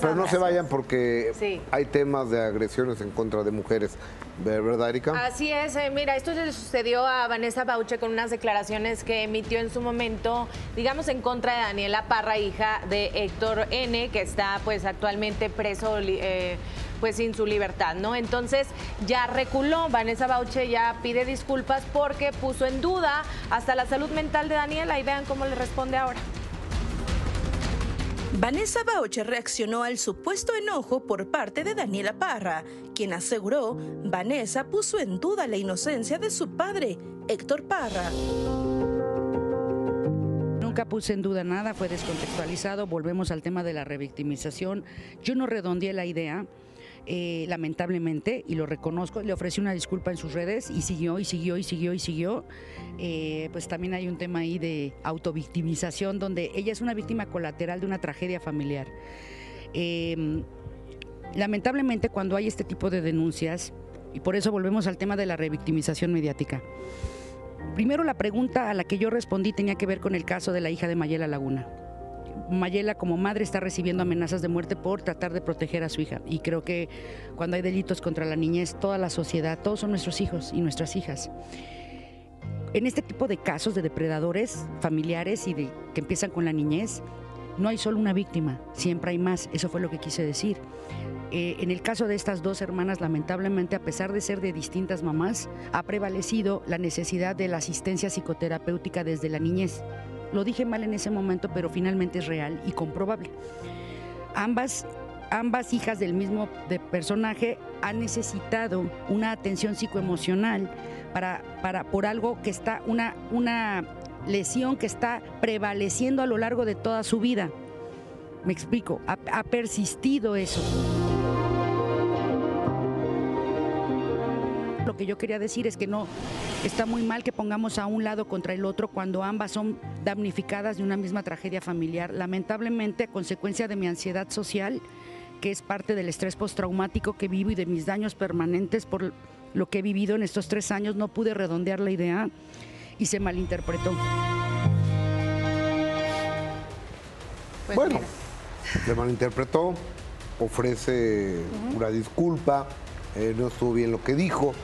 pero, no se vayan porque Sí. hay temas de agresiones en contra de mujeres, ¿verdad, Erika? Así es, eh, mira, esto le sucedió a Vanessa Bauche con unas declaraciones que emitió en su momento, digamos, en contra de Daniela Parra, hija de Héctor N., que está pues actualmente preso, eh, pues sin su libertad, ¿no? Entonces ya reculó, Vanessa Bauche ya pide disculpas porque puso en duda hasta la salud mental de Daniela y vean cómo le responde ahora. Vanessa Bauche reaccionó al supuesto enojo por parte de Daniela Parra, quien aseguró Vanessa puso en duda la inocencia de su padre, Héctor Parra. Nunca puse en duda nada, fue descontextualizado. Volvemos al tema de la revictimización. Yo no redondeé la idea, eh, lamentablemente, y lo reconozco. Le ofrecí una disculpa en sus redes y siguió, y siguió, y siguió, y siguió. Eh, pues también hay un tema ahí de autovictimización, donde ella es una víctima colateral de una tragedia familiar. Eh, lamentablemente, cuando hay este tipo de denuncias, y por eso volvemos al tema de la revictimización mediática. Primero la pregunta a la que yo respondí tenía que ver con el caso de la hija de Mayela Laguna. Mayela como madre está recibiendo amenazas de muerte por tratar de proteger a su hija y creo que cuando hay delitos contra la niñez, toda la sociedad, todos son nuestros hijos y nuestras hijas. En este tipo de casos de depredadores familiares y que empiezan con la niñez, no hay solo una víctima, siempre hay más, eso fue lo que quise decir. Eh, en el caso de estas dos hermanas, lamentablemente, a pesar de ser de distintas mamás, ha prevalecido la necesidad de la asistencia psicoterapéutica desde la niñez. Lo dije mal en ese momento, pero finalmente es real y comprobable. Ambas, ambas hijas del mismo personaje han necesitado una atención psicoemocional para, para, por algo que está, una, una lesión que está prevaleciendo a lo largo de toda su vida. Me explico, ha persistido eso. Lo que yo quería decir es que no está muy mal que pongamos a un lado contra el otro cuando ambas son damnificadas de una misma tragedia familiar. Lamentablemente, a consecuencia de mi ansiedad social, que es parte del estrés postraumático que vivo y de mis daños permanentes por lo que he vivido en estos tres años, no pude redondear la idea y se malinterpretó. Pues bueno, mira. se malinterpretó, ofrece una disculpa, eh, no estuvo bien lo que dijo.